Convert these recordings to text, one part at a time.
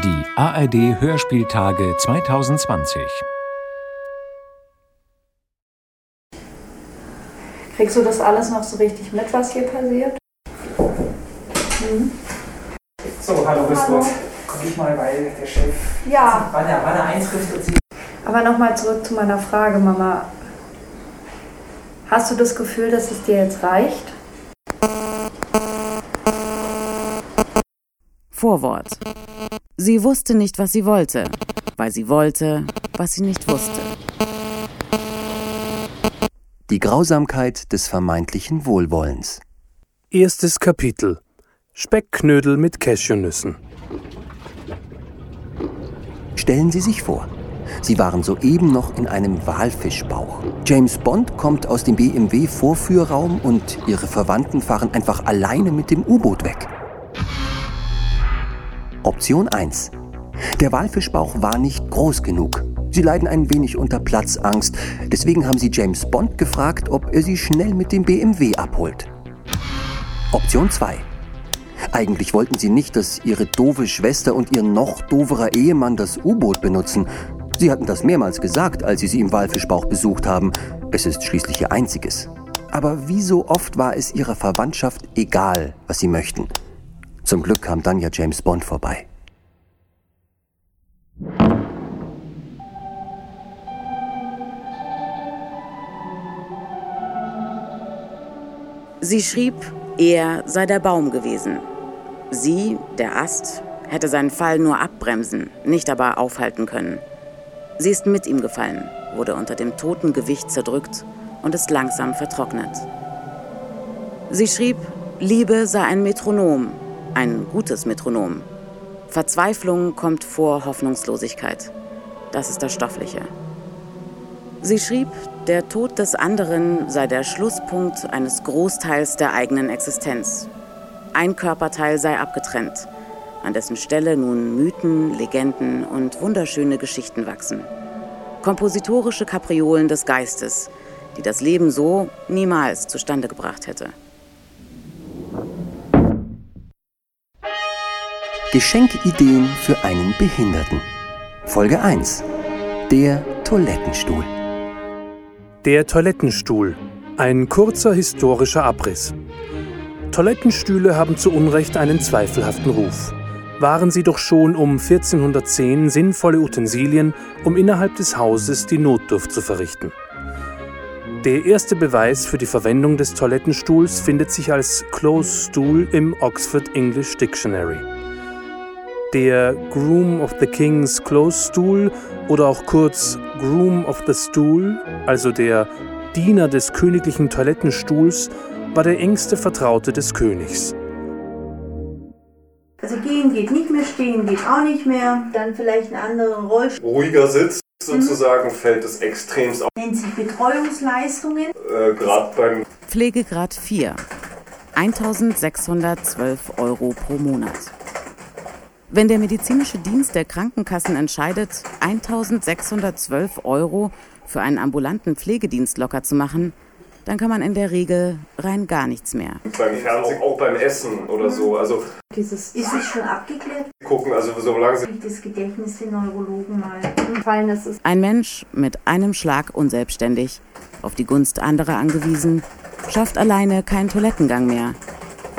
Die ARD Hörspieltage 2020. Kriegst du das alles noch so richtig mit, was hier passiert? Mhm. So, hallo, bis Hallo. Guck ich mal, weil der Chef. Ja. War der, war der Einschrift und sie. Aber nochmal zurück zu meiner Frage, Mama. Hast du das Gefühl, dass es dir jetzt reicht? Vorwort. Sie wusste nicht, was sie wollte, weil sie wollte, was sie nicht wusste. Die Grausamkeit des vermeintlichen Wohlwollens. Erstes Kapitel. Speckknödel mit Cashewnüssen. Stellen Sie sich vor, Sie waren soeben noch in einem Walfischbauch. James Bond kommt aus dem BMW-Vorführraum und Ihre Verwandten fahren einfach alleine mit dem U-Boot weg. Option 1. Der Walfischbauch war nicht groß genug. Sie leiden ein wenig unter Platzangst. Deswegen haben sie James Bond gefragt, ob er sie schnell mit dem BMW abholt. Option 2. Eigentlich wollten sie nicht, dass ihre doofe Schwester und ihr noch doverer Ehemann das U-Boot benutzen. Sie hatten das mehrmals gesagt, als sie sie im Walfischbauch besucht haben. Es ist schließlich ihr einziges. Aber wie so oft war es ihrer Verwandtschaft egal, was sie möchten. Zum Glück kam dann ja James Bond vorbei. Sie schrieb, er sei der Baum gewesen. Sie, der Ast, hätte seinen Fall nur abbremsen, nicht aber aufhalten können. Sie ist mit ihm gefallen, wurde unter dem toten Gewicht zerdrückt und ist langsam vertrocknet. Sie schrieb, Liebe sei ein Metronom, ein gutes Metronom. Verzweiflung kommt vor Hoffnungslosigkeit. Das ist das Stoffliche. Sie schrieb, der Tod des anderen sei der Schlusspunkt eines Großteils der eigenen Existenz. Ein Körperteil sei abgetrennt, an dessen Stelle nun Mythen, Legenden und wunderschöne Geschichten wachsen. Kompositorische Kapriolen des Geistes, die das Leben so niemals zustande gebracht hätte. Geschenkideen für einen Behinderten. Folge 1. Der Toilettenstuhl. Der Toilettenstuhl. Ein kurzer historischer Abriss. Toilettenstühle haben zu Unrecht einen zweifelhaften Ruf. Waren sie doch schon um 1410 sinnvolle Utensilien, um innerhalb des Hauses die Notdurft zu verrichten. Der erste Beweis für die Verwendung des Toilettenstuhls findet sich als Close Stool im Oxford English Dictionary. Der Groom of the King's Close Stool oder auch kurz Groom of the Stool, also der Diener des königlichen Toilettenstuhls, war der engste Vertraute des Königs. Also gehen geht nicht mehr, stehen geht auch nicht mehr. Dann vielleicht einen anderen Rollstuhl. ruhiger Sitz sozusagen fällt es extremst auf. Nennt sich Betreuungsleistungen. Äh, Gerade beim Pflegegrad 4. 1612 Euro pro Monat. Wenn der medizinische Dienst der Krankenkassen entscheidet, 1612 Euro für einen ambulanten Pflegedienst locker zu machen, dann kann man in der Regel rein gar nichts mehr. beim Fernsehen, auch beim Essen oder so. Also Dieses Ist es schon abgeklärt? gucken, also solange sie Das Gedächtnis den Neurologen mal. Fallen, das ist Ein Mensch mit einem Schlag unselbstständig, auf die Gunst anderer angewiesen, schafft alleine keinen Toilettengang mehr.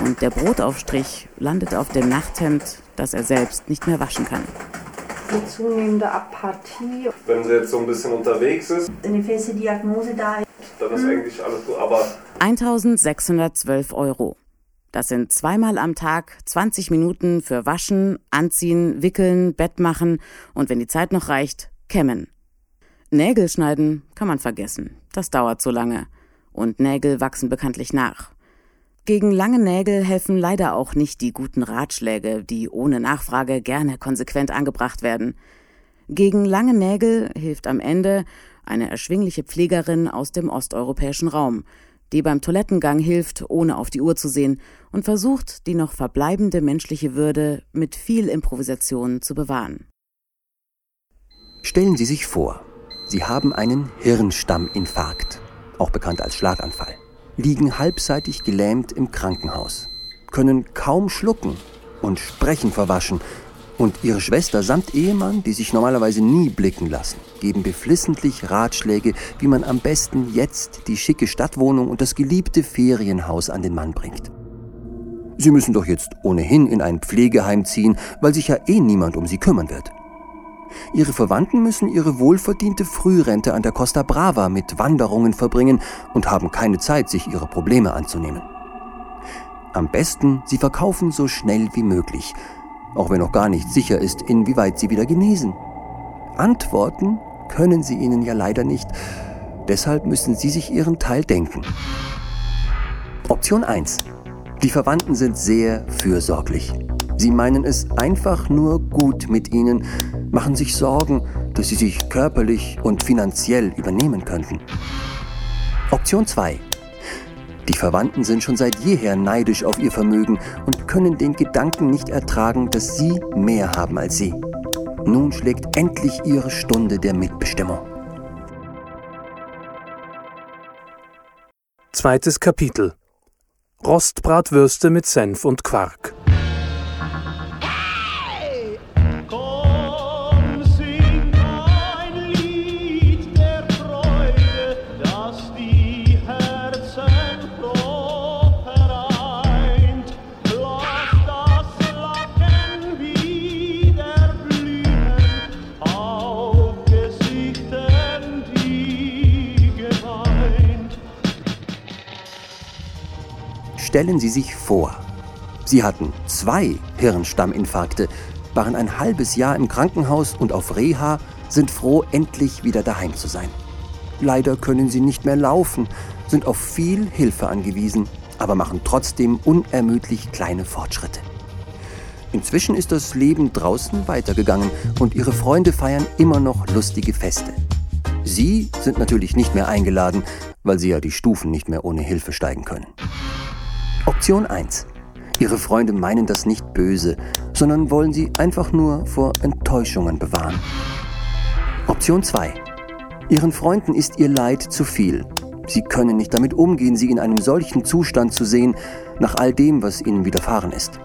Und der Brotaufstrich landet auf dem Nachthemd, das er selbst nicht mehr waschen kann. die zunehmende Apathie. wenn sie jetzt so ein bisschen unterwegs ist, Eine feste Diagnose da. dann ist eigentlich alles gut. Aber 1612 Euro. Das sind zweimal am Tag 20 Minuten für Waschen, Anziehen, Wickeln, Bett machen und wenn die Zeit noch reicht, kämmen. Nägel schneiden kann man vergessen. Das dauert so lange. Und Nägel wachsen bekanntlich nach. Gegen lange Nägel helfen leider auch nicht die guten Ratschläge, die ohne Nachfrage gerne konsequent angebracht werden. Gegen lange Nägel hilft am Ende eine erschwingliche Pflegerin aus dem osteuropäischen Raum, die beim Toilettengang hilft, ohne auf die Uhr zu sehen und versucht, die noch verbleibende menschliche Würde mit viel Improvisation zu bewahren. Stellen Sie sich vor, Sie haben einen Hirnstamminfarkt, auch bekannt als Schlaganfall, liegen halbseitig gelähmt im Krankenhaus, können kaum schlucken und sprechen verwaschen. Und ihre Schwester samt Ehemann, die sich normalerweise nie blicken lassen, geben beflissentlich Ratschläge, wie man am besten jetzt die schicke Stadtwohnung und das geliebte Ferienhaus an den Mann bringt. Sie müssen doch jetzt ohnehin in ein Pflegeheim ziehen, weil sich ja eh niemand um sie kümmern wird. Ihre Verwandten müssen ihre wohlverdiente Frührente an der Costa Brava mit Wanderungen verbringen und haben keine Zeit, sich ihre Probleme anzunehmen. Am besten, sie verkaufen so schnell wie möglich, auch wenn noch gar nicht sicher ist, inwieweit sie wieder genesen. Antworten können sie ihnen ja leider nicht, deshalb müssen sie sich ihren Teil denken. Option 1. Die Verwandten sind sehr fürsorglich. Sie meinen es einfach nur gut mit ihnen, machen sich Sorgen, dass sie sich körperlich und finanziell übernehmen könnten. Option 2. Die Verwandten sind schon seit jeher neidisch auf ihr Vermögen und können den Gedanken nicht ertragen, dass sie mehr haben als sie. Nun schlägt endlich ihre Stunde der Mitbestimmung. Zweites Kapitel Rostbratwürste mit Senf und Quark. Stellen Sie sich vor, Sie hatten zwei Hirnstamminfarkte, waren ein halbes Jahr im Krankenhaus und auf Reha, sind froh, endlich wieder daheim zu sein. Leider können Sie nicht mehr laufen, sind auf viel Hilfe angewiesen, aber machen trotzdem unermüdlich kleine Fortschritte. Inzwischen ist das Leben draußen weitergegangen und Ihre Freunde feiern immer noch lustige Feste. Sie sind natürlich nicht mehr eingeladen, weil Sie ja die Stufen nicht mehr ohne Hilfe steigen können. Option 1. Ihre Freunde meinen das nicht böse, sondern wollen sie einfach nur vor Enttäuschungen bewahren. Option 2. Ihren Freunden ist ihr Leid zu viel. Sie können nicht damit umgehen, sie in einem solchen Zustand zu sehen, nach all dem, was ihnen widerfahren ist.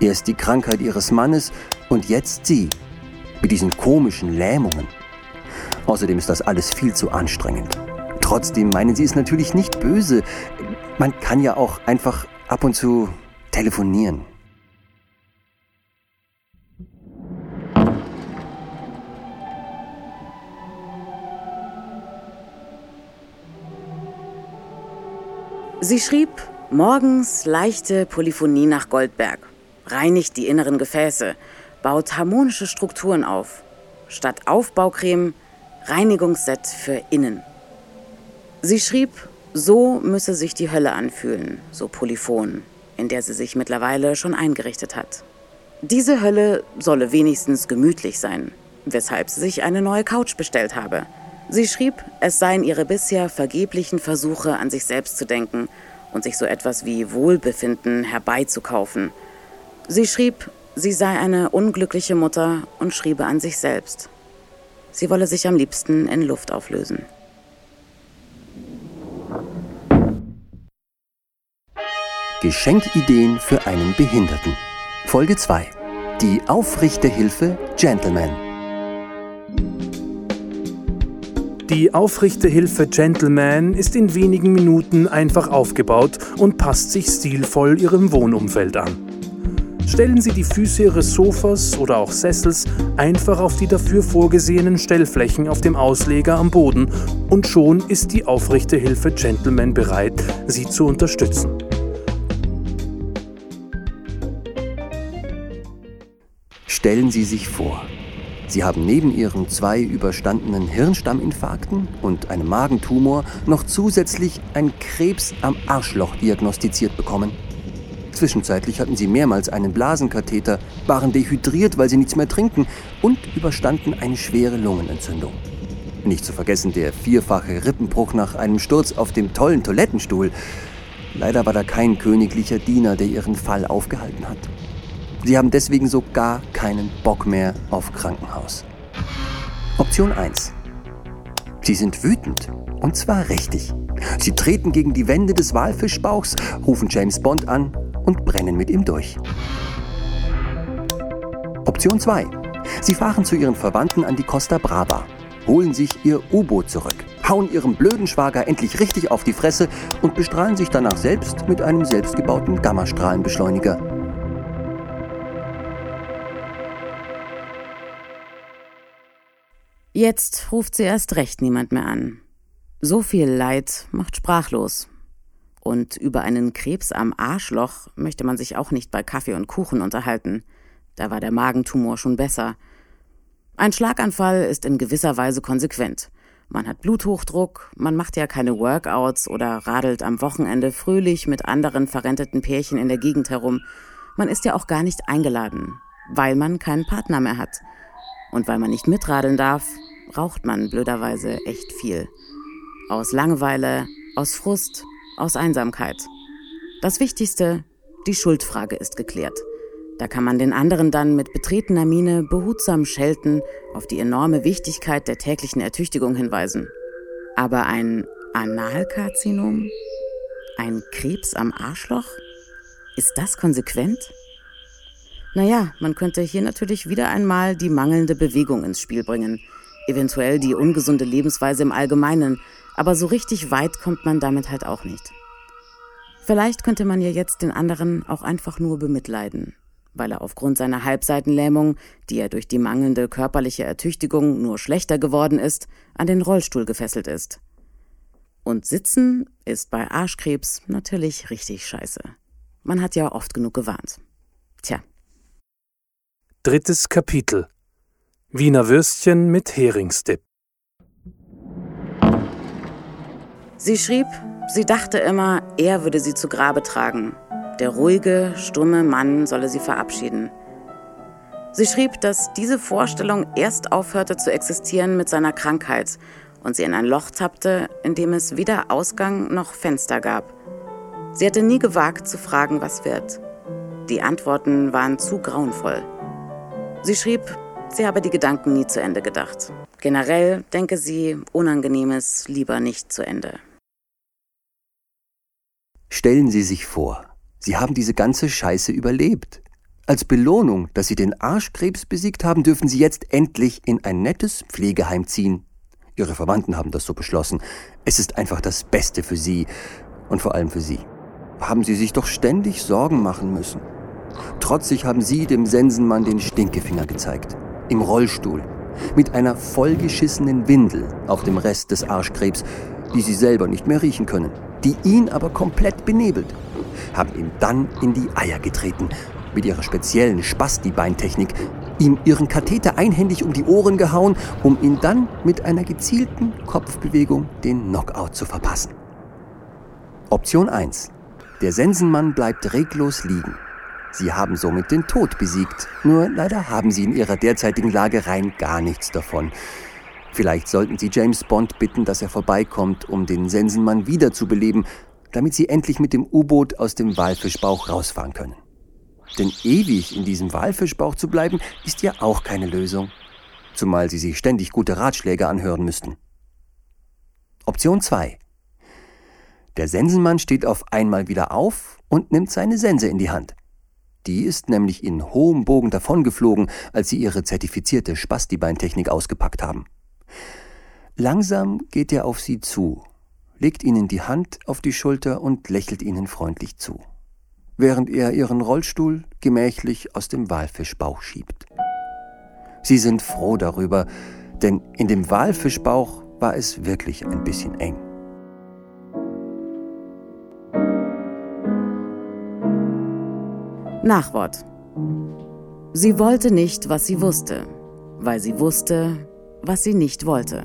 Erst die Krankheit ihres Mannes und jetzt sie, mit diesen komischen Lähmungen. Außerdem ist das alles viel zu anstrengend. Trotzdem meinen sie es natürlich nicht böse. Man kann ja auch einfach ab und zu telefonieren. Sie schrieb morgens leichte Polyphonie nach Goldberg, reinigt die inneren Gefäße, baut harmonische Strukturen auf. Statt Aufbaucreme Reinigungsset für innen. Sie schrieb so müsse sich die Hölle anfühlen, so Polyphon, in der sie sich mittlerweile schon eingerichtet hat. Diese Hölle solle wenigstens gemütlich sein, weshalb sie sich eine neue Couch bestellt habe. Sie schrieb, es seien ihre bisher vergeblichen Versuche, an sich selbst zu denken und sich so etwas wie Wohlbefinden herbeizukaufen. Sie schrieb, sie sei eine unglückliche Mutter und schriebe an sich selbst. Sie wolle sich am liebsten in Luft auflösen. Geschenkideen für einen Behinderten. Folge 2. Die Aufrichtehilfe Gentleman. Die Aufrichtehilfe Gentleman ist in wenigen Minuten einfach aufgebaut und passt sich stilvoll ihrem Wohnumfeld an. Stellen Sie die Füße Ihres Sofas oder auch Sessels einfach auf die dafür vorgesehenen Stellflächen auf dem Ausleger am Boden und schon ist die Aufrichtehilfe Gentleman bereit, Sie zu unterstützen. Stellen Sie sich vor, Sie haben neben Ihren zwei überstandenen Hirnstamminfarkten und einem Magentumor noch zusätzlich einen Krebs am Arschloch diagnostiziert bekommen. Zwischenzeitlich hatten Sie mehrmals einen Blasenkatheter, waren dehydriert, weil Sie nichts mehr trinken und überstanden eine schwere Lungenentzündung. Nicht zu vergessen der vierfache Rippenbruch nach einem Sturz auf dem tollen Toilettenstuhl. Leider war da kein königlicher Diener, der Ihren Fall aufgehalten hat. Sie haben deswegen so gar keinen Bock mehr auf Krankenhaus. Option 1. Sie sind wütend. Und zwar richtig. Sie treten gegen die Wände des Walfischbauchs, rufen James Bond an und brennen mit ihm durch. Option 2. Sie fahren zu ihren Verwandten an die Costa Brava, holen sich ihr U-Boot zurück, hauen ihrem blöden Schwager endlich richtig auf die Fresse und bestrahlen sich danach selbst mit einem selbstgebauten Gammastrahlenbeschleuniger. Jetzt ruft sie erst recht niemand mehr an. So viel Leid macht sprachlos. Und über einen Krebs am Arschloch möchte man sich auch nicht bei Kaffee und Kuchen unterhalten. Da war der Magentumor schon besser. Ein Schlaganfall ist in gewisser Weise konsequent. Man hat Bluthochdruck, man macht ja keine Workouts oder radelt am Wochenende fröhlich mit anderen verrenteten Pärchen in der Gegend herum. Man ist ja auch gar nicht eingeladen, weil man keinen Partner mehr hat. Und weil man nicht mitradeln darf, raucht man blöderweise echt viel. Aus Langeweile, aus Frust, aus Einsamkeit. Das Wichtigste, die Schuldfrage ist geklärt. Da kann man den anderen dann mit betretener Miene behutsam schelten, auf die enorme Wichtigkeit der täglichen Ertüchtigung hinweisen. Aber ein Analkarzinom? Ein Krebs am Arschloch? Ist das konsequent? Naja, man könnte hier natürlich wieder einmal die mangelnde Bewegung ins Spiel bringen, eventuell die ungesunde Lebensweise im Allgemeinen, aber so richtig weit kommt man damit halt auch nicht. Vielleicht könnte man ja jetzt den anderen auch einfach nur bemitleiden weil er aufgrund seiner Halbseitenlähmung, die er durch die mangelnde körperliche Ertüchtigung nur schlechter geworden ist, an den Rollstuhl gefesselt ist. Und sitzen ist bei Arschkrebs natürlich richtig scheiße. Man hat ja oft genug gewarnt. Tja. Drittes Kapitel Wiener Würstchen mit Heringsdip. Sie schrieb, sie dachte immer, er würde sie zu Grabe tragen, der ruhige, stumme Mann solle sie verabschieden. Sie schrieb, dass diese Vorstellung erst aufhörte zu existieren mit seiner Krankheit und sie in ein Loch tappte, in dem es weder Ausgang noch Fenster gab. Sie hatte nie gewagt zu fragen, was wird. Die Antworten waren zu grauenvoll. Sie schrieb, sie habe die Gedanken nie zu Ende gedacht. Generell denke sie, Unangenehmes lieber nicht zu Ende. Stellen Sie sich vor, Sie haben diese ganze Scheiße überlebt. Als Belohnung, dass Sie den Arschkrebs besiegt haben, dürfen Sie jetzt endlich in ein nettes Pflegeheim ziehen. Ihre Verwandten haben das so beschlossen. Es ist einfach das Beste für Sie und vor allem für Sie. Haben Sie sich doch ständig Sorgen machen müssen. Trotzig haben Sie dem Sensenmann den Stinkefinger gezeigt. Im Rollstuhl. Mit einer vollgeschissenen Windel auf dem Rest des Arschkrebs, die Sie selber nicht mehr riechen können. Die ihn aber komplett benebelt haben ihm dann in die Eier getreten. Mit ihrer speziellen Spasti-Beintechnik ihm ihren Katheter einhändig um die Ohren gehauen, um ihn dann mit einer gezielten Kopfbewegung den Knockout zu verpassen. Option 1. Der Sensenmann bleibt reglos liegen. Sie haben somit den Tod besiegt, nur leider haben sie in ihrer derzeitigen Lage rein gar nichts davon. Vielleicht sollten Sie James Bond bitten, dass er vorbeikommt, um den Sensenmann wiederzubeleben damit sie endlich mit dem U-Boot aus dem Walfischbauch rausfahren können. Denn ewig in diesem Walfischbauch zu bleiben, ist ja auch keine Lösung. Zumal sie sich ständig gute Ratschläge anhören müssten. Option 2. Der Sensenmann steht auf einmal wieder auf und nimmt seine Sense in die Hand. Die ist nämlich in hohem Bogen davongeflogen, als sie ihre zertifizierte Spastibeintechnik ausgepackt haben. Langsam geht er auf sie zu legt ihnen die Hand auf die Schulter und lächelt ihnen freundlich zu, während er ihren Rollstuhl gemächlich aus dem Walfischbauch schiebt. Sie sind froh darüber, denn in dem Walfischbauch war es wirklich ein bisschen eng. Nachwort. Sie wollte nicht, was sie wusste, weil sie wusste, was sie nicht wollte.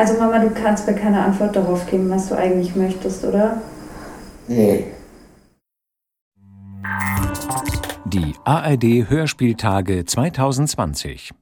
Also Mama, du kannst mir keine Antwort darauf geben, was du eigentlich möchtest, oder? Nee. Die ARD Hörspieltage 2020